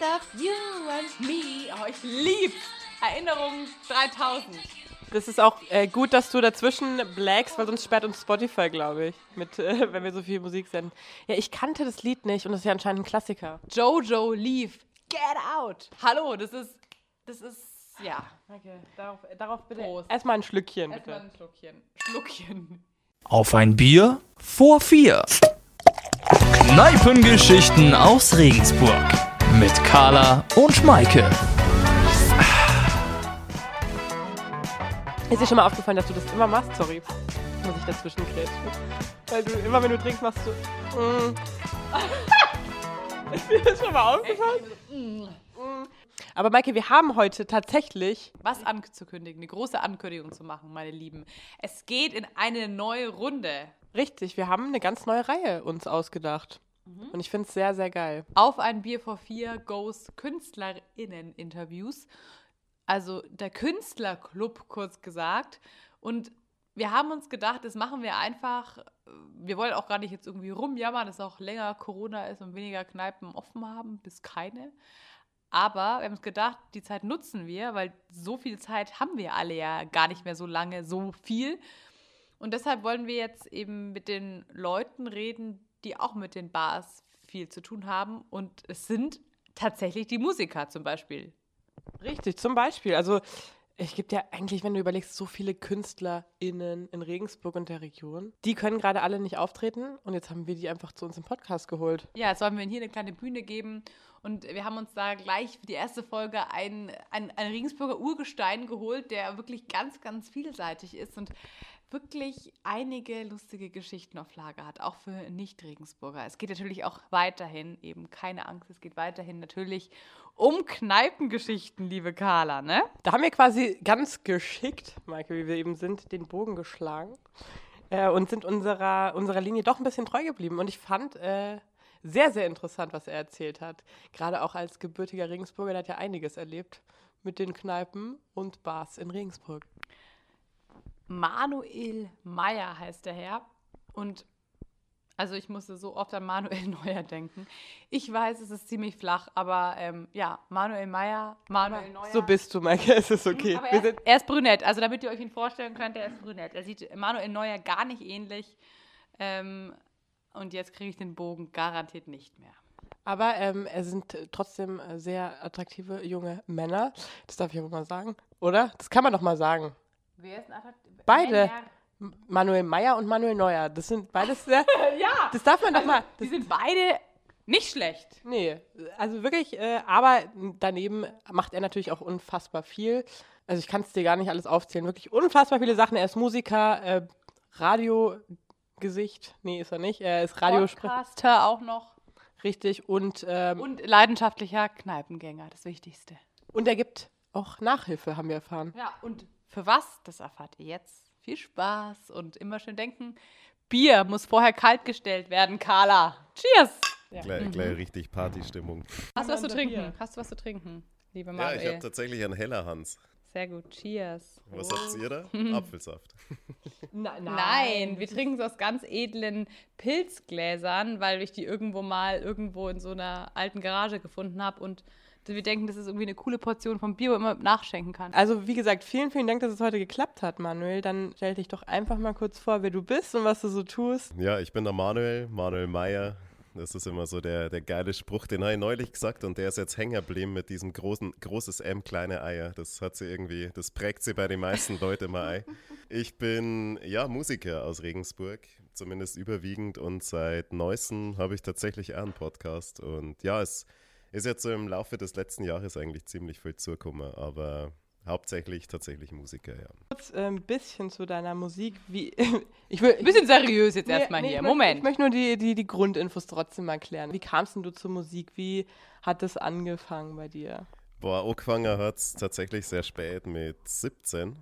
Of you and me. Oh, ich lieb's. Erinnerung 3000. Das ist auch äh, gut, dass du dazwischen blagst, weil sonst sperrt uns Spotify, glaube ich, mit, äh, wenn wir so viel Musik senden. Ja, ich kannte das Lied nicht und das ist ja anscheinend ein Klassiker. Jojo Leave. Get out. Hallo, das ist, das ist, ja. Danke. Darauf, darauf bitte. Prost. Erstmal ein Schlückchen, bitte. Erstmal ein Schluckchen. Schluckchen. Auf ein Bier vor vier. Kneipengeschichten aus Regensburg. Mit Carla und Maike. Ist dir schon mal aufgefallen, dass du das immer machst? Sorry, muss ich dazwischen grätschen. Weil du immer, wenn du trinkst, machst du. Mm. Ist dir das schon mal aufgefallen? Mm. Aber Maike, wir haben heute tatsächlich. Was anzukündigen, eine große Ankündigung zu machen, meine Lieben. Es geht in eine neue Runde. Richtig, wir haben eine ganz neue Reihe uns ausgedacht. Und ich finde es sehr, sehr geil. Auf ein Bier vor vier goes KünstlerInnen-Interviews. Also der Künstlerclub, kurz gesagt. Und wir haben uns gedacht, das machen wir einfach. Wir wollen auch gar nicht jetzt irgendwie rumjammern, dass auch länger Corona ist und weniger Kneipen offen haben, bis keine. Aber wir haben uns gedacht, die Zeit nutzen wir, weil so viel Zeit haben wir alle ja gar nicht mehr so lange, so viel. Und deshalb wollen wir jetzt eben mit den Leuten reden, die auch mit den Bars viel zu tun haben. Und es sind tatsächlich die Musiker zum Beispiel. Richtig, zum Beispiel. Also, es gibt ja eigentlich, wenn du überlegst, so viele KünstlerInnen in Regensburg und der Region. Die können gerade alle nicht auftreten und jetzt haben wir die einfach zu uns im Podcast geholt. Ja, jetzt wollen wir ihnen hier eine kleine Bühne geben. Und wir haben uns da gleich für die erste Folge ein, ein, ein Regensburger Urgestein geholt, der wirklich ganz, ganz vielseitig ist und wirklich einige lustige Geschichten auf Lager hat, auch für Nicht-Regensburger. Es geht natürlich auch weiterhin, eben keine Angst, es geht weiterhin natürlich um Kneipengeschichten, liebe Carla, ne? Da haben wir quasi ganz geschickt, Maike, wie wir eben sind, den Bogen geschlagen äh, und sind unserer, unserer Linie doch ein bisschen treu geblieben. Und ich fand äh, sehr, sehr interessant, was er erzählt hat. Gerade auch als gebürtiger Regensburger, der hat ja einiges erlebt mit den Kneipen und Bars in Regensburg. Manuel Meyer heißt der Herr. Und also ich musste so oft an Manuel Neuer denken. Ich weiß, es ist ziemlich flach, aber ähm, ja, Manuel Meyer, Manuel Neuer. So bist du, Maike, es ist okay. Aber er, sind, er ist brünett, also damit ihr euch ihn vorstellen könnt, er ist brünett. Er sieht Manuel Neuer gar nicht ähnlich. Ähm, und jetzt kriege ich den Bogen garantiert nicht mehr. aber ähm, es sind trotzdem äh, sehr attraktive junge Männer. Das darf ich aber mal sagen, oder? Das kann man doch mal sagen. Wer ist ein attraktiv? Beide. M- Manuel Meyer und Manuel Neuer, das sind beides sehr. Ja, Das darf man doch mal. die sind beide nicht schlecht. nee, also wirklich, äh, aber daneben macht er natürlich auch unfassbar viel. Also ich kann es dir gar nicht alles aufzählen. Wirklich unfassbar viele Sachen. Er ist Musiker, äh, Radiogesicht. Nee, ist er nicht. Er ist Radiosprecher. Podcaster auch noch. Richtig. Und, ähm, Und leidenschaftlicher Kneipengänger, das Wichtigste. und er gibt auch Nachhilfe, haben wir erfahren. Ja, und für was, das erfahrt ihr jetzt. Viel Spaß und immer schön denken. Bier muss vorher kalt gestellt werden, Carla. Cheers! Gleich, gleich richtig Partystimmung. Hast du was zu trinken? Hast du was zu trinken, liebe Ja, Manuel? ich habe tatsächlich einen heller Hans. Sehr gut, cheers. Was habt ihr da? Apfelsaft. Nein, wir trinken es aus ganz edlen Pilzgläsern, weil ich die irgendwo mal irgendwo in so einer alten Garage gefunden habe und wir denken, das ist irgendwie eine coole Portion von Bier, wo man nachschenken kann. Also, wie gesagt, vielen, vielen Dank, dass es heute geklappt hat, Manuel. Dann stell dich doch einfach mal kurz vor, wer du bist und was du so tust. Ja, ich bin der Manuel, Manuel Meyer. Das ist immer so der, der geile Spruch, den habe ich neulich gesagt und der ist jetzt hängen geblieben mit diesem großen, großes M, kleine Eier. Das hat sie irgendwie, das prägt sie bei den meisten Leuten immer ein. Ich bin, ja, Musiker aus Regensburg, zumindest überwiegend und seit neuestem habe ich tatsächlich auch einen Podcast und ja, es ist jetzt so im Laufe des letzten Jahres eigentlich ziemlich viel zugekommen, aber hauptsächlich tatsächlich Musiker, ja. Kurz äh, ein bisschen zu deiner Musik. Wie, ich will, Ein bisschen seriös jetzt Nee, erstmal nee, hier. ich möchte- Moment. Ich möchte nur die, die, die Grundinfos trotzdem mal klären. Wie kamst denn du zur Musik? Wie hat es angefangen bei dir? Boah, angefangen hat es tatsächlich sehr spät mit 17.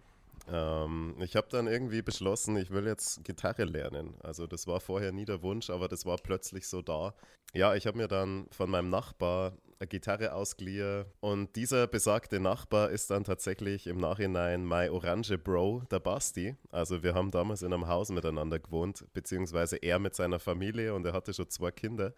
Ähm, ich habe dann irgendwie beschlossen, ich will jetzt Gitarre lernen. Also das war vorher nie der Wunsch, aber das war plötzlich so da. Ja, ich habe mir dann von meinem Nachbar eine Gitarre ausgeliehen und dieser besagte Nachbar ist dann tatsächlich im Nachhinein mein Orange Bro, der Basti. Also wir haben damals in einem Haus miteinander gewohnt, beziehungsweise er mit seiner Familie und er hatte schon zwei Kinder.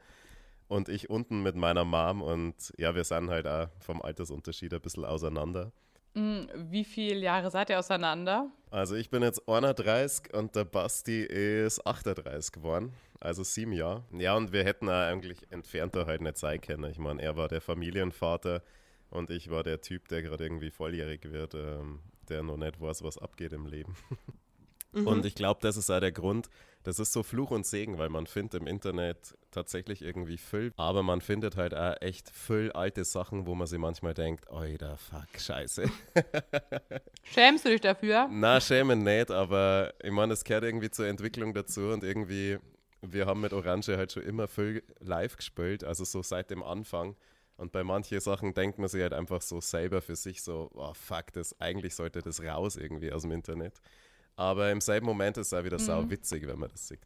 und ich unten mit meiner Mom und ja, wir sind halt auch vom Altersunterschied ein bisschen auseinander. Mm, Wie viele Jahre seid ihr auseinander? Also ich bin jetzt 31 und der Basti ist 38 geworden, also sieben Jahre. Ja, und wir hätten eigentlich entfernter halt nicht sein können. Ich meine, er war der Familienvater und ich war der Typ, der gerade irgendwie volljährig wird, ähm, der noch nicht weiß, was abgeht im Leben. Und ich glaube, das ist auch der Grund, das ist so Fluch und Segen, weil man findet im Internet tatsächlich irgendwie viel, aber man findet halt auch echt viel alte Sachen, wo man sich manchmal denkt, oida, fuck, scheiße. Schämst du dich dafür? Na, schämen nicht, aber ich meine, es gehört irgendwie zur Entwicklung dazu und irgendwie, wir haben mit Orange halt schon immer viel live gespielt, also so seit dem Anfang. Und bei manchen Sachen denkt man sich halt einfach so selber für sich so, oh fuck, das, eigentlich sollte das raus irgendwie aus dem Internet. Aber im selben Moment ist es auch wieder sau witzig, wenn man das sieht.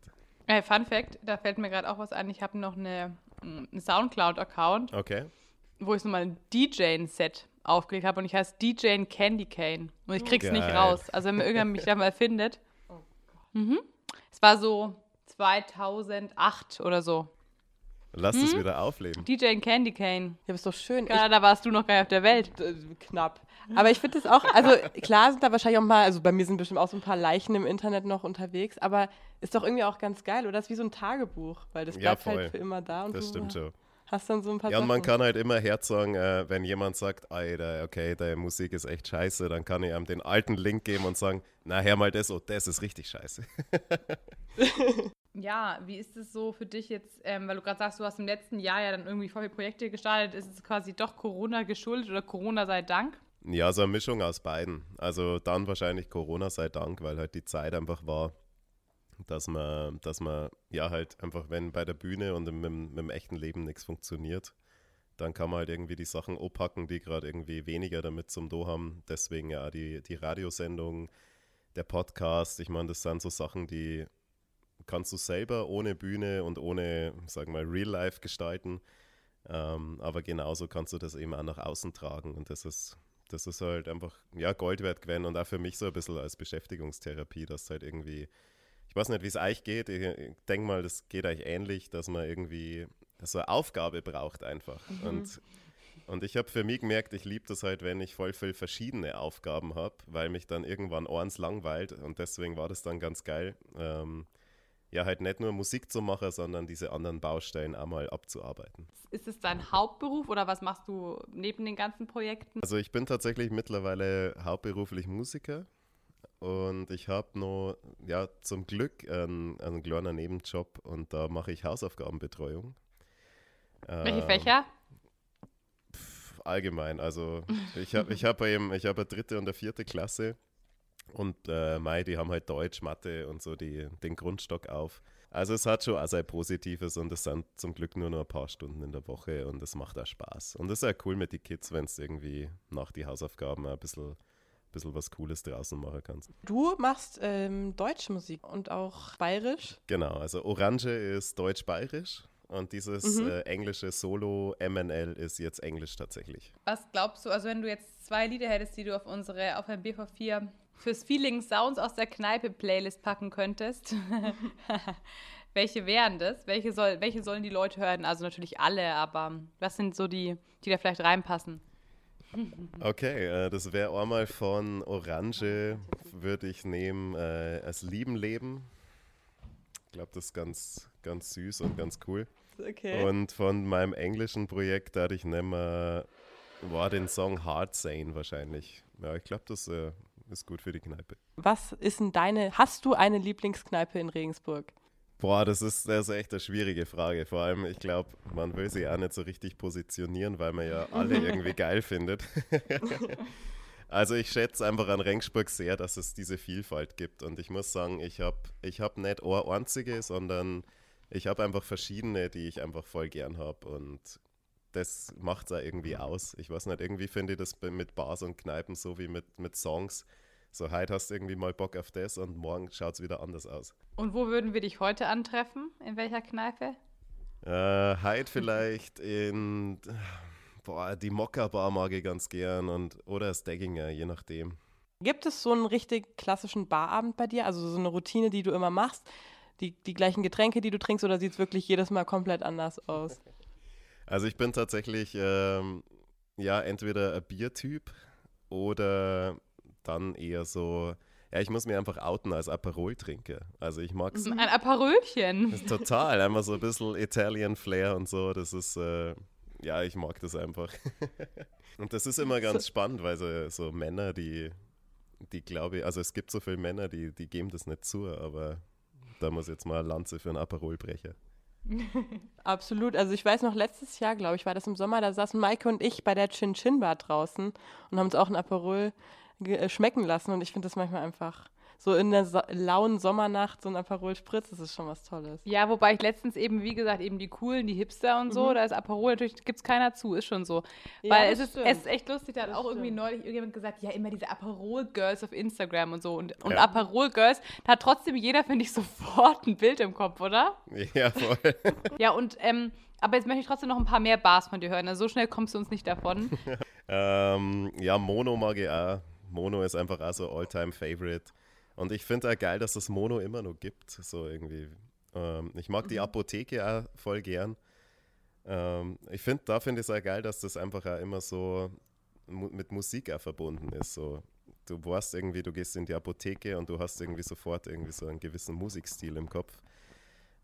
Äh, Fun Fact, da fällt mir gerade auch was ein. Ich habe noch eine, mm, einen Soundcloud-Account, Okay. wo ich so mal ein DJ-Set aufgelegt habe und ich heiße DJ Candy Cane. Und ich krieg's nicht Geil. raus. Also wenn mir irgendjemand mich da mal findet. Mhm. Es war so 2008 oder so. Lass das wieder aufleben. DJ Candy Cane. Ja, ist doch schön. Ja, da warst du noch gar nicht auf der Welt. Äh, knapp. Aber ich finde es auch, also klar sind da wahrscheinlich auch mal, also bei mir sind bestimmt auch so ein paar Leichen im Internet noch unterwegs, aber ist doch irgendwie auch ganz geil, oder? Das ist wie so ein Tagebuch, weil das Ja, bleibt voll. halt für immer da und Das stimmt schon. hast dann so ein paar Ja, und man kann halt immer Herz sagen, äh, wenn jemand sagt, Alter, okay, deine Musik ist echt scheiße, dann kann ich ihm den alten Link geben und sagen, na, hör mal das, oh, das ist richtig scheiße. Ja, wie ist es so für dich jetzt, ähm, weil du gerade sagst, du hast im letzten Jahr ja dann irgendwie voll viele Projekte gestartet. Ist es quasi doch Corona geschuldet oder Corona sei Dank? Ja, so eine Mischung aus beiden. Also dann wahrscheinlich Corona sei Dank, weil halt die Zeit einfach war, dass man, dass man, ja halt einfach, wenn bei der Bühne und im, mit dem echten Leben nichts funktioniert, dann kann man halt irgendwie die Sachen oppacken, die gerade irgendwie weniger damit zum Do haben. Deswegen ja die, die Radiosendung, der Podcast, ich meine, das sind so Sachen, die kannst du selber ohne Bühne und ohne, sag mal, Real Life gestalten. Ähm, aber genauso kannst du das eben auch nach außen tragen und das ist, das ist halt einfach, ja, Gold wert gewesen und auch für mich so ein bisschen als Beschäftigungstherapie, dass halt irgendwie, ich weiß nicht, wie es euch geht, ich, ich denke mal, das geht euch ähnlich, dass man irgendwie so eine Aufgabe braucht einfach. Und, und ich habe für mich gemerkt, ich liebe das halt, wenn ich voll viel verschiedene Aufgaben habe, weil mich dann irgendwann eins langweilt und deswegen war das dann ganz geil. Ähm, ja, halt nicht nur Musik zu machen, sondern diese anderen Baustellen auch mal abzuarbeiten. Ist es dein Hauptberuf oder was machst du neben den ganzen Projekten? Also ich bin tatsächlich mittlerweile hauptberuflich Musiker und ich habe noch, ja, zum Glück einen, einen kleinen Nebenjob und da mache ich Hausaufgabenbetreuung. Welche Ähm, Fächer? Allgemein, also ich habe ich hab eben, ich habe eine dritte und eine vierte Klasse und äh, Mai, die haben halt Deutsch, Mathe und so die, den Grundstock auf. Also es hat schon auch sein Positives und es sind zum Glück nur noch ein paar Stunden in der Woche und es macht auch Spaß. Und es ist auch cool mit den Kids, wenn es irgendwie nach die Hausaufgaben ein bisschen, bisschen was Cooles draußen machen kannst. Du machst ähm, deutsche Musik und auch bayerisch. Genau, also Orange ist deutsch-bayerisch und dieses Mhm. äh, englische Solo MNL ist jetzt Englisch tatsächlich. Was glaubst du, also wenn du jetzt zwei Lieder hättest, die du auf unsere, auf ein BV4 fürs Feeling Sounds aus der Kneipe Playlist packen könntest, welche wären das? Welche, soll, welche sollen die Leute hören? Also natürlich alle, aber was sind so die, die da vielleicht reinpassen? Okay, äh, das wäre einmal von Orange, würde ich nehmen, äh, als Lieben Leben. Ich glaube, das ist ganz, ganz süß und ganz cool. Okay. Und von meinem englischen Projekt, da ich nehmen, äh, war den Song Hard Sane wahrscheinlich. Ja, ich glaube, das äh, ist gut für die Kneipe. Was ist denn deine, hast du eine Lieblingskneipe in Regensburg? Boah, das ist, das ist echt eine schwierige Frage. Vor allem, ich glaube, man will sie auch nicht so richtig positionieren, weil man ja alle irgendwie geil findet. also ich schätze einfach an Regensburg sehr, dass es diese Vielfalt gibt. Und ich muss sagen, ich habe ich hab nicht eine einzige, sondern ich habe einfach verschiedene, die ich einfach voll gern habe. Und das macht es auch irgendwie aus. Ich weiß nicht, irgendwie finde ich das mit Bars und Kneipen so wie mit, mit Songs. So, heute hast du irgendwie mal Bock auf das und morgen schaut es wieder anders aus. Und wo würden wir dich heute antreffen? In welcher Kneipe? Äh, heute vielleicht in boah, die Mokka-Bar mag ich ganz gern und oder das Degginger, je nachdem. Gibt es so einen richtig klassischen Barabend bei dir? Also so eine Routine, die du immer machst? Die, die gleichen Getränke, die du trinkst, oder sieht es wirklich jedes Mal komplett anders aus? Also ich bin tatsächlich, ähm, ja, entweder ein Biertyp oder dann eher so, ja, ich muss mir einfach outen als Aperol-Trinker. Also ich mag es Ein Aperölchen. total, einfach so ein bisschen Italian Flair und so, das ist, äh, ja, ich mag das einfach. und das ist immer ganz spannend, weil so, so Männer, die, die glaube ich, also es gibt so viele Männer, die, die geben das nicht zu, aber da muss jetzt mal Lanze für einen Aperol brechen. Absolut. Also ich weiß noch, letztes Jahr, glaube ich, war das im Sommer, da saßen Maike und ich bei der Chin Chin Bar draußen und haben uns auch ein Aperol äh, schmecken lassen. Und ich finde das manchmal einfach so in der so lauen Sommernacht so ein Aperol Spritz, das ist schon was Tolles. Ja, wobei ich letztens eben, wie gesagt, eben die coolen, die Hipster und so, da ist Aperol natürlich, gibt es keiner zu, ist schon so. Ja, Weil es ist, es ist echt lustig, da hat Das auch irgendwie stimmt. neulich irgendjemand gesagt, ja, immer diese Aperol-Girls auf Instagram und so. Und, und Ja. Aperol-Girls, da hat trotzdem jeder, finde ich, sofort ein Bild im Kopf, oder? Ja, voll. Ja, und, ähm, aber jetzt möchte ich trotzdem noch ein paar mehr Bars von dir hören. Also so schnell kommst du uns nicht davon. Ähm, ja, Mono mag ich auch. Mono ist einfach auch so All-Time-Favorite. Und ich finde auch geil, dass es Mono immer noch gibt. So irgendwie. Ähm, ich mag die Apotheke auch voll gern. Ähm, ich finde, da finde ich es auch geil, dass das einfach auch immer so mu mit Musik auch verbunden ist. So, du weißt irgendwie, du gehst in die Apotheke und du hast irgendwie sofort irgendwie so einen gewissen Musikstil im Kopf.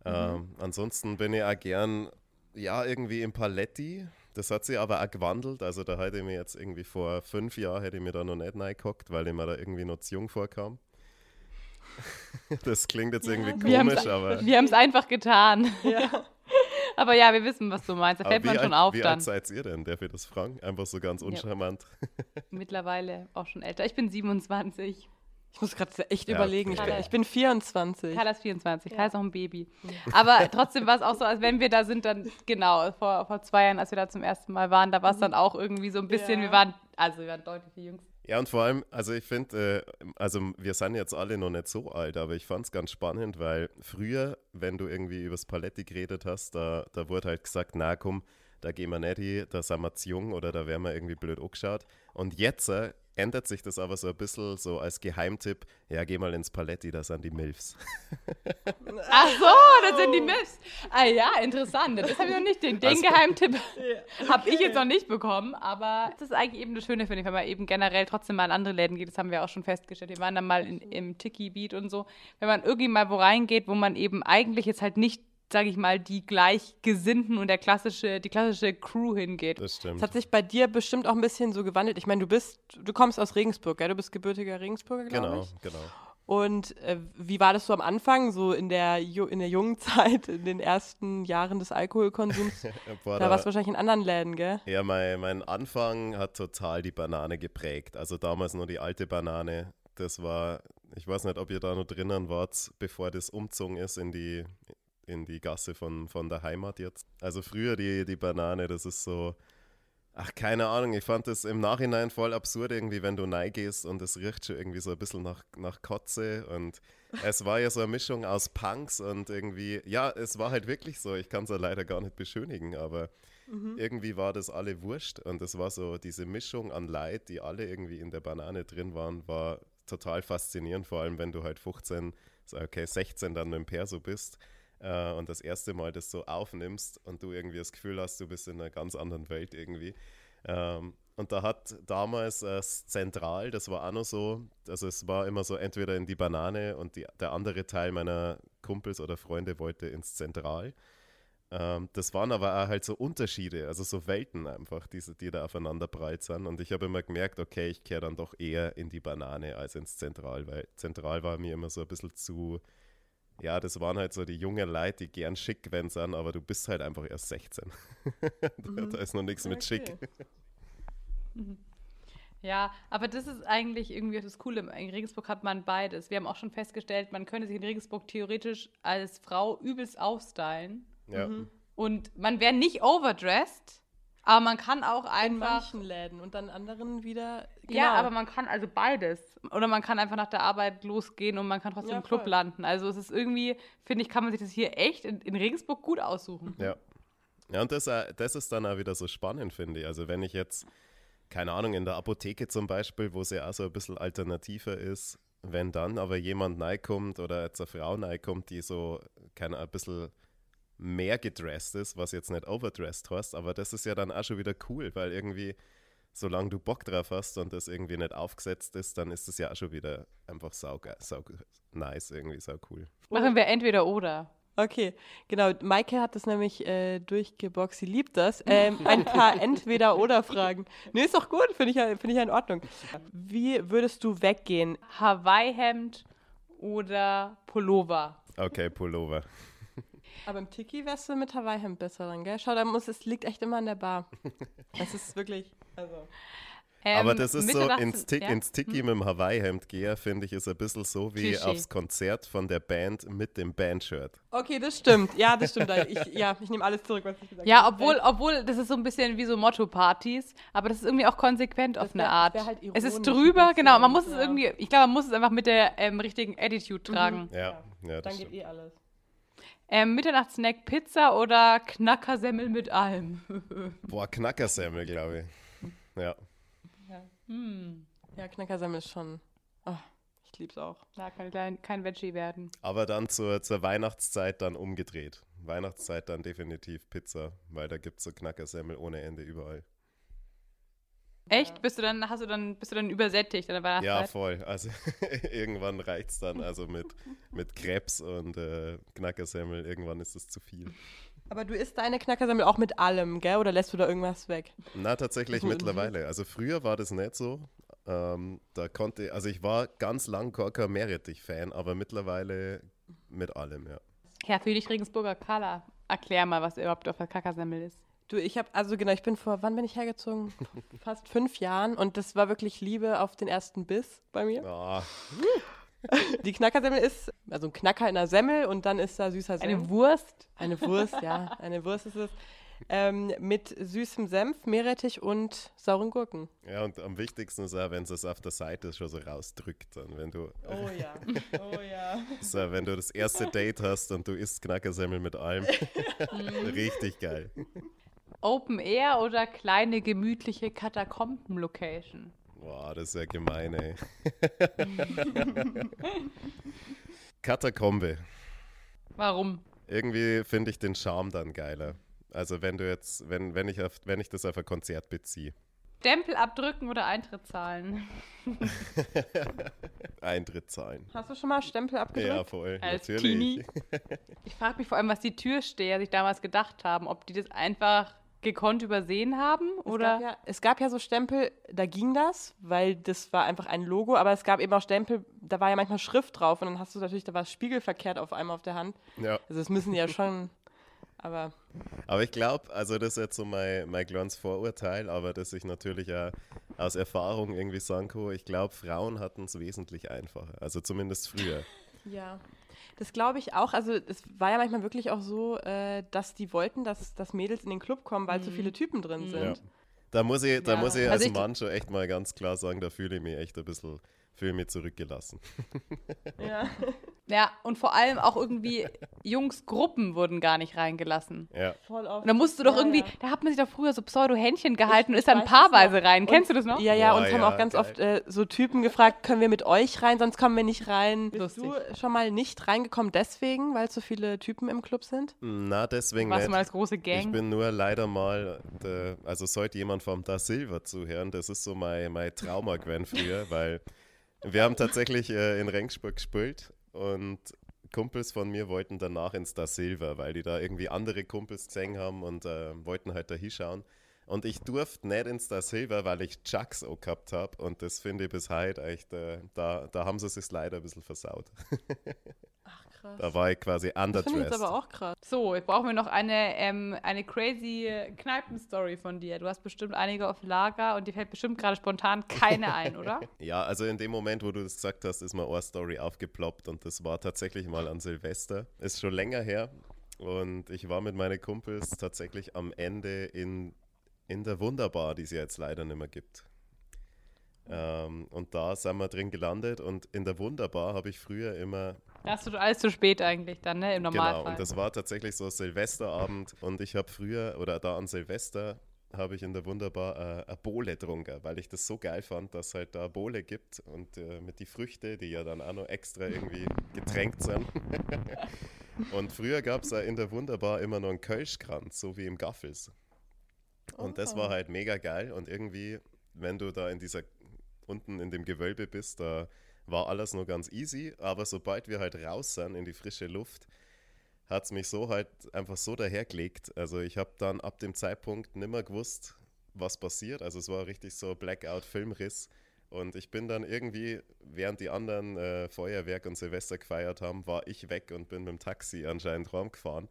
Ähm, ansonsten bin ich auch gern, ja, irgendwie im Paletti. Das hat sich aber auch gewandelt. Also da hätte ich mir jetzt irgendwie vor fünf Jahren hätte ich mir da noch nicht reingehockt, weil ich mir da irgendwie noch zu jung vorkam. das klingt jetzt irgendwie haben's- komisch, aber, Wir haben es einfach getan. aber ja, wir wissen, was du meinst. Da fällt wie, man schon alt, auf wie dann. alt seid ihr denn? Darf ich das fragen? Einfach so ganz uncharmant. Mittlerweile auch schon älter. Ich bin 27. Ich muss gerade echt Ja, überlegen, ich bin, ich bin 24. Carla ist 24, Carla ist noch ein Baby. Aber trotzdem war es auch so, als wenn wir da sind, dann, genau, vor, vor zwei Jahren, als wir da zum ersten Mal waren, da war es dann auch irgendwie so ein bisschen, Ja. wir waren, also wir waren deutlich die Jungs. Ja, und vor allem, also ich finde, äh, also wir sind jetzt alle noch nicht so alt, aber ich fand es ganz spannend, weil früher, wenn du irgendwie übers Paletti geredet hast, da, da wurde halt gesagt, na komm, da gehen wir nicht hin, da sind wir zu jung oder da werden wir irgendwie blöd angeschaut. Und jetzt äh, ändert sich das aber so ein bisschen so als Geheimtipp, ja, geh mal ins Paletti, da sind die Milfs. Ach so, das sind die Miffs. Ah ja, interessant. Das habe ich noch nicht, den, den Also- Geheimtipp habe ich jetzt noch nicht bekommen, aber das ist eigentlich eben das Schöne, finde ich, wenn man eben generell trotzdem mal in andere Läden geht, das haben wir auch schon festgestellt. Wir waren dann mal in, im Tiki-Beat und so. Wenn man irgendwie mal wo reingeht, wo man eben eigentlich jetzt halt nicht, sage ich mal, die Gleichgesinnten und der klassische, die klassische Crew hingeht. Das Es stimmt. hat sich bei dir bestimmt auch ein bisschen so gewandelt. Ich meine, du bist, du kommst aus Regensburg, gell? Du bist gebürtiger Regensburger, glaube Genau, ich. genau. Und äh, wie war das so am Anfang, so in der, ju- in der jungen Zeit, in den ersten Jahren des Alkoholkonsums? Boah, da warst du wahrscheinlich in anderen Läden, gell? Ja, mein, mein Anfang hat total die Banane geprägt. Also damals nur die alte Banane. Das war, ich weiß nicht, ob ihr da noch drinnen wart, bevor das umzogen ist in die, in die Gasse von, von der Heimat jetzt. Also früher die, die Banane, das ist so, ach keine Ahnung, ich fand das im Nachhinein voll absurd irgendwie, wenn du neigehst und es riecht schon irgendwie so ein bisschen nach, nach Kotze und es war ja so eine Mischung aus Punks und irgendwie, ja, es war halt wirklich so, ich kann es ja leider gar nicht beschönigen, aber irgendwie war das alle wurscht und es war so diese Mischung an Leid, die alle irgendwie in der Banane drin waren, war total faszinierend, vor allem wenn du halt 15, so, okay, 16 dann im Perso bist äh, und das erste Mal das so aufnimmst und du irgendwie das Gefühl hast, du bist in einer ganz anderen Welt irgendwie. Ähm, und da hat damals äh, das Zentral, das war auch noch so, also es war immer so entweder in die Banane und die, der andere Teil meiner Kumpels oder Freunde wollte ins Zentral. Ähm, das waren aber auch halt so Unterschiede, also so Welten einfach, diese, die da aufeinander breit sind. Und ich habe immer gemerkt, okay, ich kehre dann doch eher in die Banane als ins Zentral, weil Zentral war mir immer so ein bisschen zu, ja, das waren halt so die jungen Leute, die gern schick sind, aber du bist halt einfach erst 16. da, da ist noch nichts mit schick. Ja, aber das ist eigentlich irgendwie das Coole. In Regensburg hat man beides. Wir haben auch schon festgestellt, man könnte sich in Regensburg theoretisch als Frau übelst aufstylen. Ja. Und man wäre nicht overdressed, aber man kann auch In einfach. manchen Läden und dann anderen wieder. Ja, genau. aber man kann also beides. Oder man kann einfach nach der Arbeit losgehen und man kann trotzdem Ja, im Club voll. landen. Also es ist irgendwie, finde ich, kann man sich das hier echt in, in Regensburg gut aussuchen. Ja. Ja, und das, äh, das ist dann auch wieder so spannend, finde ich. Also wenn ich jetzt, keine Ahnung, in der Apotheke zum Beispiel, wo es ja auch so ein bisschen alternativer ist, wenn dann aber jemand reinkommt oder jetzt eine Frau reinkommt, die so, keine ein bisschen mehr gedressed ist, was jetzt nicht overdressed hast, aber das ist ja dann auch schon wieder cool, weil irgendwie, solange du Bock drauf hast und das irgendwie nicht aufgesetzt ist, dann ist das ja auch schon wieder einfach sau, sau nice, irgendwie sau cool. Machen wir entweder oder. Okay, genau. Maike hat das nämlich äh, durchgeboxt. Sie liebt das. Ähm, ein paar Entweder-Oder-Fragen. Nee, ist doch gut. Finde ich, ja- finde ich ja in Ordnung. Wie würdest du weggehen? Hawaii-Hemd oder Pullover. Okay, Pullover. Aber im Tiki wärst du mit Hawaii-Hemd besser dran, gell? Schau, da muss, es liegt echt immer an der Bar. Das ist wirklich, also. Aber Ähm, das ist so, ins, Tick, ja? ins Tiki mit dem Hawaii-Hemd gehe, finde ich, ist ein bisschen so wie Klischee. aufs Konzert von der Band mit dem Bandshirt. Okay, das stimmt. Ja, das stimmt. Ich, ja, ich nehme alles zurück, was ich gesagt Ja, habe. obwohl, obwohl das ist so ein bisschen wie so Motto-Partys, aber das ist irgendwie auch konsequent auf wär- eine Art. halt es ist drüber, genau. Man muss es ja. irgendwie, ich glaube, man muss es einfach mit der ähm, richtigen Attitude tragen. Ja, ja, das Dann geht stimmt. eh alles. Ähm, Mitternachtssnack Pizza oder Knackersemmel mit allem? Boah, Knackersemmel, glaube ich. Ja. Ja, Knackersemmel ist schon. Oh, ich lieb's auch. Da kann kein, kein Veggie werden. Aber dann zur, zur Weihnachtszeit dann umgedreht. Weihnachtszeit dann definitiv Pizza, weil da gibt es so Knackersemmel ohne Ende überall. Echt? Bist du dann, hast du dann, bist du dann übersättigt an der Ja, voll. Also irgendwann reicht es dann. Also mit, mit Krebs und äh, Knackersemmel, irgendwann ist es zu viel. Aber du isst deine Knackersemmel auch mit allem, gell? Oder lässt du da irgendwas weg? Na, tatsächlich mittlerweile. Also früher war das nicht so. Ähm, da konnte, also ich war ganz lang Korka Meerrettich-Fan, aber mittlerweile mit allem, ja. Ja, für dich Regensburger Carla. Erklär mal, was überhaupt auf der Knackersemmel ist. Du, ich habe, also genau, ich bin vor, wann bin ich hergezogen? Fast fünf Jahren und das war wirklich Liebe auf den ersten Biss bei mir. Ah, Die Knackersemmel ist, also ein Knacker in der Semmel und dann ist da süßer Senf. Eine Wurst? Eine Wurst, ja, eine Wurst ist es. Ähm, mit süßem Senf, Meerrettich und sauren Gurken. ja, und am wichtigsten ist auch, wenn es auf der Seite schon so rausdrückt. Dann, wenn du, Oh ja, oh ja. so, wenn du das erste Date hast und du isst Knackersemmel mit allem. Richtig geil. Open Air oder kleine, gemütliche Katakomben-Location? Boah, das ist ja gemein, ey. Katakombe. Warum? Irgendwie finde ich den Charme dann geiler. Also wenn du jetzt, wenn, wenn ich auf, wenn ich das auf ein Konzert beziehe. Stempel abdrücken oder Eintritt zahlen? Eintritt zahlen. Hast du schon mal Stempel abgedrückt? Ja, voll. Als natürlich. Teenie? Ich frage mich vor allem, was die Türsteher sich damals gedacht haben. Ob die das einfach gekonnt übersehen haben Es oder. gab, ja, es gab ja so Stempel, da ging das, weil das war einfach ein Logo, aber es gab eben auch Stempel, da war ja manchmal Schrift drauf und dann hast du natürlich, da war es spiegelverkehrt auf einmal auf der Hand. Ja. Also das müssen die ja schon, aber Aber ich glaube, also das ist jetzt so mein, mein kleines Vorurteil, aber dass ich natürlich auch aus Erfahrung irgendwie sagen kann, ich glaube, Frauen hatten es wesentlich einfacher. Also zumindest früher. ja. Das glaube ich auch. Also es war ja manchmal wirklich auch so, äh, dass die wollten, dass, dass Mädels in den Club kommen, weil so viele Typen drin Ja. sind. Da muss ich, da Ja. muss ich Also als ich- Mann schon echt mal ganz klar sagen, da fühle ich mich echt ein bisschen, fühle mich zurückgelassen. Ja. Ja, und vor allem auch irgendwie Jungsgruppen wurden gar nicht reingelassen. Ja. Voll oft. Und da musst du doch Ja, irgendwie, ja. da hat man sich doch früher so Pseudo-Händchen gehalten und Ich ist dann paarweise rein. Und- Kennst du das noch? Ja, ja, Boah, und haben ja, auch ganz geil. oft äh, so Typen gefragt, können wir mit euch rein, sonst kommen wir nicht rein. Bist Lustig. du schon mal nicht reingekommen deswegen, weil so viele Typen im Club sind? Na, deswegen Warst du nicht. mal als große Ich Gang? bin nur leider mal, der, also sollte jemand vom Da Silva zuhören, das ist so mein, mein Trauma gewesen früher, weil wir haben tatsächlich äh, in Regensburg gespielt und Kumpels von mir wollten danach ins Da Silva, weil die da irgendwie andere Kumpels gesehen haben und äh, wollten halt da hinschauen. Und ich durfte nicht ins Da Silva, weil ich Chucks auch gehabt habe und das finde ich bis heute echt, äh, da, da haben sie es leider ein bisschen versaut. Ach krass. Da war ich quasi Das underdressed. jetzt aber auch krass. So, jetzt brauchen wir noch eine, ähm, eine crazy Kneipenstory von dir. Du hast bestimmt einige auf Lager und dir fällt bestimmt gerade spontan keine ein, oder? Ja, also in dem Moment, wo du das gesagt hast, ist mir eine Story aufgeploppt und das war tatsächlich mal an Silvester. Ist schon länger her und ich war mit meinen Kumpels tatsächlich am Ende in, in der Wunderbar, die es ja jetzt leider nicht mehr gibt. Ähm, und da sind wir drin gelandet und in der Wunderbar habe ich früher immer Da hast du alles zu spät eigentlich dann, ne? Im Normalfall. Genau, und das war tatsächlich so Silvesterabend und ich habe früher, oder da an Silvester, habe ich in der Wunderbar äh, eine Bowle getrunken, weil ich das so geil fand, dass halt da eine Bowle gibt und äh, mit die Früchte, die ja dann auch noch extra irgendwie getränkt sind. Und früher gab es in der Wunderbar immer noch einen Kölschkranz, so wie im Gaffels. Und das war Oh. halt mega geil. Und irgendwie, wenn du da in dieser, unten in dem Gewölbe bist, da war alles nur ganz easy. Aber sobald wir halt raus sind in die frische Luft, hat es mich so halt einfach so dahergelegt. Also ich habe dann ab dem Zeitpunkt nimmer gewusst, was passiert. Also es war richtig so Blackout-Filmriss. Und ich bin dann irgendwie, während die anderen äh, Feuerwerk und Silvester gefeiert haben, war ich weg und bin mit dem Taxi anscheinend heimgefahren.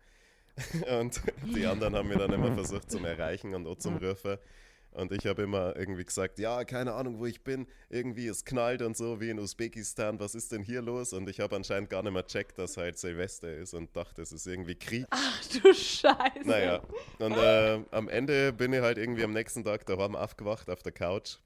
und die anderen haben mir dann immer versucht zum Erreichen und auch zum Rufen. Und ich habe immer irgendwie gesagt, ja, keine Ahnung, wo ich bin. Irgendwie, es knallt und so, wie in Usbekistan. Was ist denn hier los? Und ich habe anscheinend gar nicht mehr checkt, dass halt Silvester ist und dachte, es ist irgendwie Krieg. Ach du Scheiße. Naja, und äh, am Ende bin ich halt irgendwie am nächsten Tag daheim aufgewacht auf der Couch.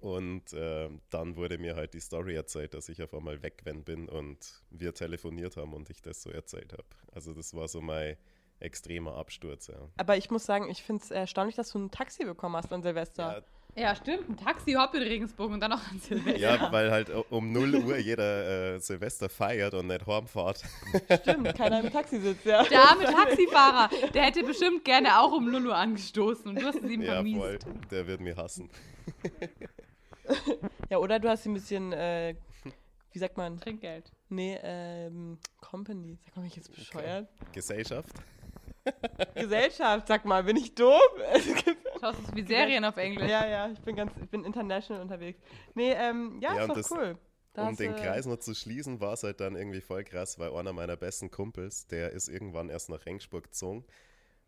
Und äh, dann wurde mir halt die Story erzählt, dass ich auf einmal weg bin und wir telefoniert haben und ich das so erzählt habe. Also das war so mein extremer Absturz. Ja, Aber ich muss sagen, ich finde es erstaunlich, dass du ein Taxi bekommen hast an Silvester. Ja, stimmt. Ein Taxi hopp in Regensburg und dann noch ein Silvester. ja, weil halt um 0 Uhr jeder äh, Silvester feiert und nicht heimfahrt. Stimmt, keiner im Taxi sitzt, ja. Der arme Taxifahrer, der hätte bestimmt gerne auch um 0 Uhr angestoßen und du hast es ihm Ja, vermiest. voll. Der wird mir hassen. Ja, oder du hast ein bisschen, äh, wie sagt man? Trinkgeld. Nee, ähm, Company. Sag mal, ich jetzt bescheuert? Gesellschaft? Gesellschaft, sag mal, bin ich doof? Schaust du wie Serien auf Englisch? ja, ja, ich bin ganz, ich bin international unterwegs. Nee, ähm, ja, Ja, ist doch das- cool. Da um den Kreis noch zu schließen, war es halt dann irgendwie voll krass, weil einer meiner besten Kumpels, der ist irgendwann erst nach Regensburg gezogen.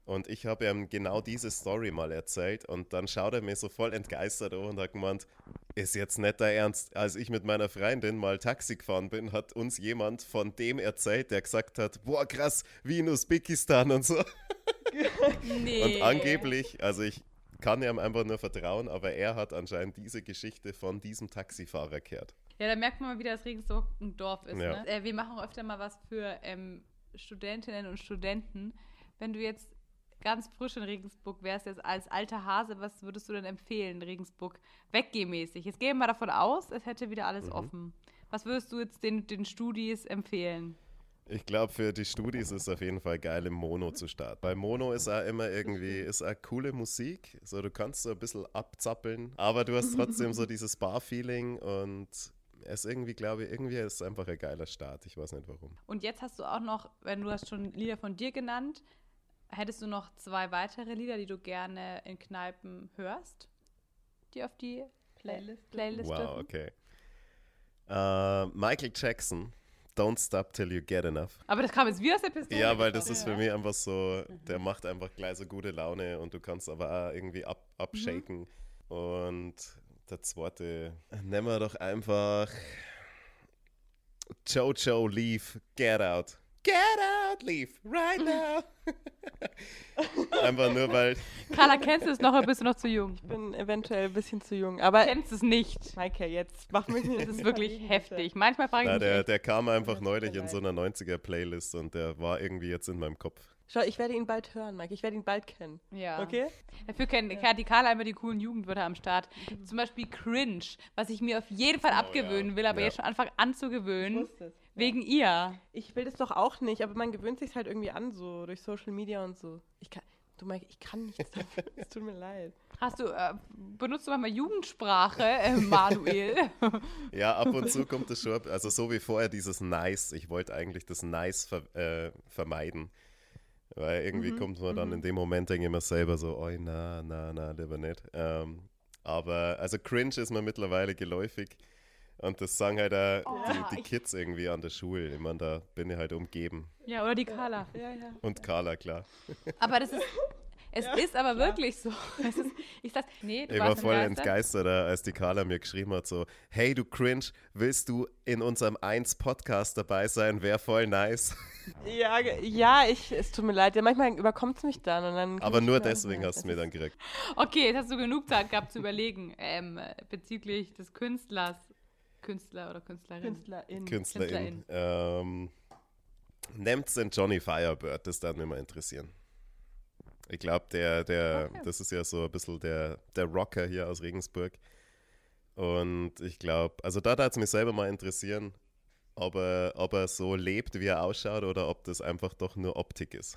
Und ich habe ihm genau diese Story mal erzählt und dann schaut er mir so voll entgeistert an und hat gemeint, ist jetzt nicht der Ernst. Als ich mit meiner Freundin mal Taxi gefahren bin, hat uns jemand von dem erzählt, der gesagt hat, boah krass, wie in Usbekistan und so. Nee. Und angeblich, also ich kann ihm einfach nur vertrauen, aber er hat anscheinend diese Geschichte von diesem Taxifahrer gehört. Ja, da merkt man mal wieder, dass Regensburg ein Dorf ist. Ja. Ne? Äh, wir machen öfter mal was für ähm, Studentinnen und Studenten. Wenn du jetzt ganz frisch in Regensburg wärst, jetzt als alter Hase, was würdest du denn empfehlen, Regensburg weggehmäßig? Jetzt gehen wir mal davon aus, es hätte wieder alles offen. Was würdest du jetzt den, den Studis empfehlen? Ich glaube, für die Studis ist es auf jeden Fall geil, im Mono zu starten. Weil Mono ist auch immer irgendwie, ist auch coole Musik. So, du kannst so ein bisschen abzappeln, aber du hast trotzdem so dieses Bar-Feeling und es irgendwie, glaube ich, irgendwie ist es einfach ein geiler Start. Ich weiß nicht warum. Und jetzt hast du auch noch, wenn du hast schon Lieder von dir genannt, hättest du noch zwei weitere Lieder, die du gerne in Kneipen hörst, die auf die Playlist, Playlist Wow, dürfen? okay. Äh, Michael Jackson, Don't Stop Till You Get Enough. Aber das kam jetzt wie aus der Pistole. Ja, weil das ist für mich einfach so, der macht einfach gleich so gute Laune und du kannst aber auch irgendwie ab, abshaken. Und der zweite, nehmen wir doch einfach Jojo Leave, Get Out. Get out, leave, right now. einfach nur, weil, Carla, kennst du es noch oder bist du noch zu jung? Ich bin eventuell ein bisschen zu jung, aber Kennst es nicht. Maike, jetzt mach mich nicht. Das ist wirklich heftig. Manchmal frage ich na, mich, der, der kam einfach neulich in so einer 90er-Playlist und der war irgendwie jetzt in meinem Kopf. Schau, ich werde ihn bald hören, Maike. Ich werde ihn bald kennen. ja. Okay? Dafür kennt ja. die Carla immer die coolen Jugendwörter am Start. Zum Beispiel cringe, was ich mir auf jeden Fall abgewöhnen will, aber Ja. jetzt schon anfangen anzugewöhnen. wusste es. Wegen ihr. Ich will das doch auch nicht, aber man gewöhnt sich halt irgendwie an, so durch Social Media und so. Ich kann, du Maike, ich kann nichts dafür. Es tut mir leid. Hast du, äh, benutzt du manchmal Jugendsprache, äh, Manuel? Ja, ab und zu kommt es schon, also so wie vorher dieses Nice. Ich wollte eigentlich das Nice ver äh, vermeiden. Weil irgendwie kommt man dann in dem Moment, denke ich mir selber so, oi, na, na, na, lieber nicht. Ähm, aber, also cringe ist mir mittlerweile geläufig. Und das sagen halt auch die, die Kids irgendwie an der Schule. Ich meine, da bin ich halt umgeben. ja, oder die Carla. Ja, ja. Und Carla, klar. Aber das ist, es ist aber wirklich so. Es ist, ich sag, nee, du Ich war voll entgeistert, als die Carla mir geschrieben hat, so, hey du Cringe, willst du in unserem 1-Podcast dabei sein? Wäre voll nice. Ja, ja, ich, es tut mir leid. Ja, manchmal überkommt es mich dann. Und dann Aber nur deswegen hast du Es mir dann gekriegt. Okay, jetzt hast du genug Zeit gehabt zu überlegen, ähm, bezüglich des Künstlers. Künstler oder Künstlerin. Künstlerin. Künstlerin. Ähm, Nehmt den Johnny Firebird, das würde mich mal interessieren. Ich glaube, der, der, das ist ja so ein bisschen der, der Rocker hier aus Regensburg. Und ich glaube, also da darf es mich selber mal interessieren, ob er, ob er so lebt, wie er ausschaut, oder ob das einfach doch nur Optik ist.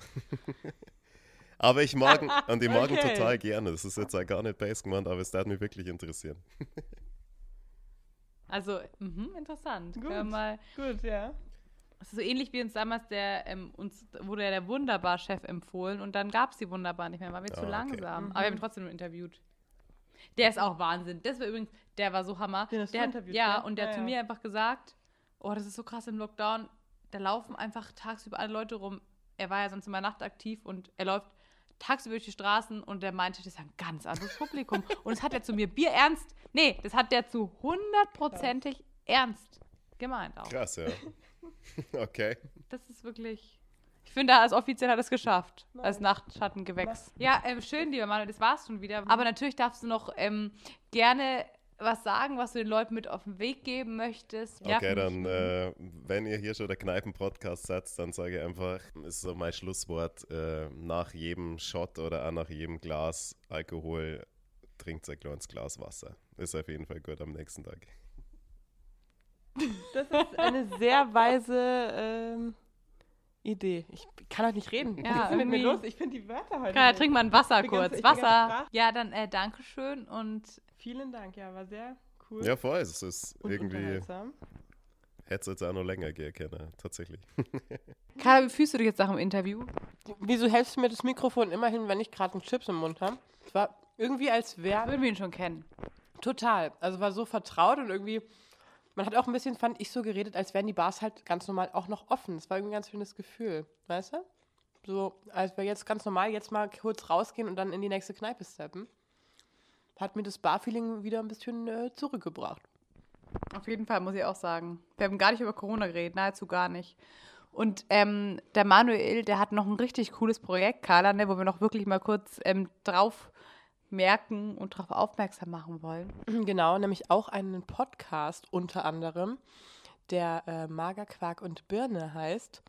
aber ich mag ihn, und ich mag ihn Okay. total gerne. Das ist jetzt auch gar nicht base gemeint, aber es darf mich wirklich interessieren. Also, mhm, interessant. Gut. Mal, Gut, ja. Das ist so ähnlich wie uns damals der, ähm, uns wurde ja der Wunderbar-Chef empfohlen und dann gab es die Wunderbar nicht mehr, waren wir zu Ah, okay. langsam. Aber wir haben ihn trotzdem nur interviewt. Der ist auch Wahnsinn. Das war übrigens, der war so Hammer. Den hast du der hat, interviewt, ja, gell? und der Ja, hat zu ja. mir einfach gesagt, oh, das ist so krass im Lockdown. Da laufen einfach tagsüber alle Leute rum. Er war ja sonst immer nachtaktiv und er läuft tagsüber durch die Straßen und der meinte, das ist ein ganz anderes Publikum. und das hat er zu mir bierernst, nee, das hat der zu hundertprozentig ernst gemeint auch. Krass, ja. okay. Das ist wirklich. Ich finde, als offiziell hat er es geschafft. Als Nachtschattengewächs. Ja, ähm, schön, lieber Manuel, das war's schon wieder. Aber natürlich darfst du noch ähm, gerne was sagen, was du den Leuten mit auf den Weg geben möchtest. Ja, Okay, dann, äh, wenn ihr hier schon der Kneipen-Podcast setzt, dann sage ich einfach, ist so mein Schlusswort, äh, nach jedem Shot oder auch nach jedem Glas Alkohol trinkt ein kleines Glas Wasser. Ist auf jeden Fall gut am nächsten Tag. Das ist eine sehr weise ähm, Idee. Ich kann heute nicht reden. Ja, Was ist mit mir los? Ich finde die Wörter heute. Nicht. trink mal ein Wasser kurz. ich bin ganz Wasser. Ja, dann äh, Dankeschön und Vielen Dank, ja, war sehr cool. Ja, voll. Es ist und irgendwie, hätte es jetzt auch noch länger gehen können, tatsächlich. Kai, wie fühlst du dich jetzt nach dem Interview? Wieso hältst du mir das Mikrofon immerhin, wenn ich gerade einen Chips im Mund habe? Es war irgendwie als wäre Würden wir ihn schon kennen. Total. Also war so vertraut und irgendwie, man hat auch ein bisschen, fand ich, so geredet, als wären die Bars halt ganz normal auch noch offen. Das war irgendwie ein ganz schönes Gefühl, weißt du? So, als wir jetzt ganz normal jetzt mal kurz rausgehen und dann in die nächste Kneipe steppen, hat mir das Bar-Feeling wieder ein bisschen äh, zurückgebracht. Auf jeden Fall, muss ich auch sagen. Wir haben gar nicht über Corona geredet, nahezu gar nicht. Und ähm, der Manuel, der hat noch ein richtig cooles Projekt, Carla, ne, wo wir noch wirklich mal kurz ähm, drauf merken und darauf aufmerksam machen wollen. Genau, nämlich auch einen Podcast unter anderem, der äh, Magerquark und Birne heißt.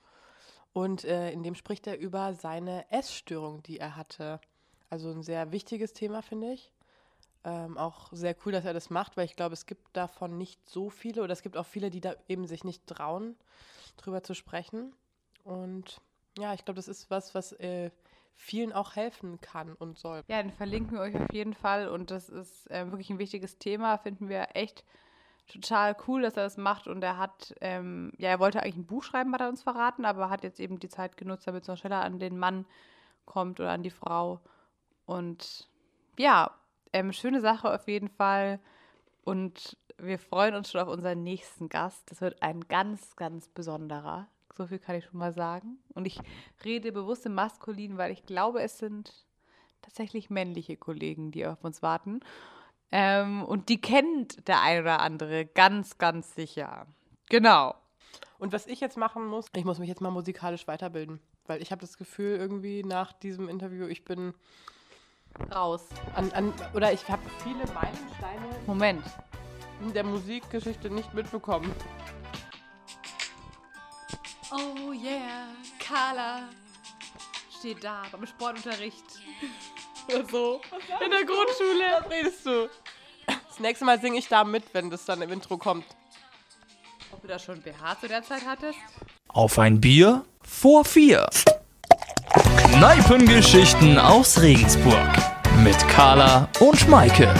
Und äh, in dem spricht er über seine Essstörung, die er hatte. Also ein sehr wichtiges Thema, finde ich. Ähm, auch sehr cool, dass er das macht, weil ich glaube, es gibt davon nicht so viele oder es gibt auch viele, die da eben sich nicht trauen, drüber zu sprechen. Und ja, ich glaube, das ist was, was äh, vielen auch helfen kann und soll. Ja, den verlinken wir euch auf jeden Fall. Und das ist äh, wirklich ein wichtiges Thema. Finden wir echt total cool, dass er das macht. Und er hat, ähm, ja, er wollte eigentlich ein Buch schreiben, hat er uns verraten, aber hat jetzt eben die Zeit genutzt, damit es noch schneller an den Mann kommt oder an die Frau. Und ja, ähm, schöne Sache auf jeden Fall. Und wir freuen uns schon auf unseren nächsten Gast. Das wird ein ganz, ganz besonderer. So viel kann ich schon mal sagen. Und ich rede bewusst im Maskulin, weil ich glaube, es sind tatsächlich männliche Kollegen, die auf uns warten. Ähm, und die kennt der ein oder andere ganz, ganz sicher. Genau. Und was ich jetzt machen muss, ich muss mich jetzt mal musikalisch weiterbilden. Weil ich habe das Gefühl, irgendwie nach diesem Interview, ich bin Raus. an, an oder ich habe viele Meilensteine Moment. in der Musikgeschichte nicht mitbekommen. Oh yeah, Carla steht da beim Sportunterricht. so. In der Grundschule. Was redest du? Das nächste Mal singe ich da mit, wenn das dann im Intro kommt. Ob du da schon BH zu der Zeit hattest? Auf ein Bier vor vier. Kneipengeschichten aus Regensburg mit Carla und Maike.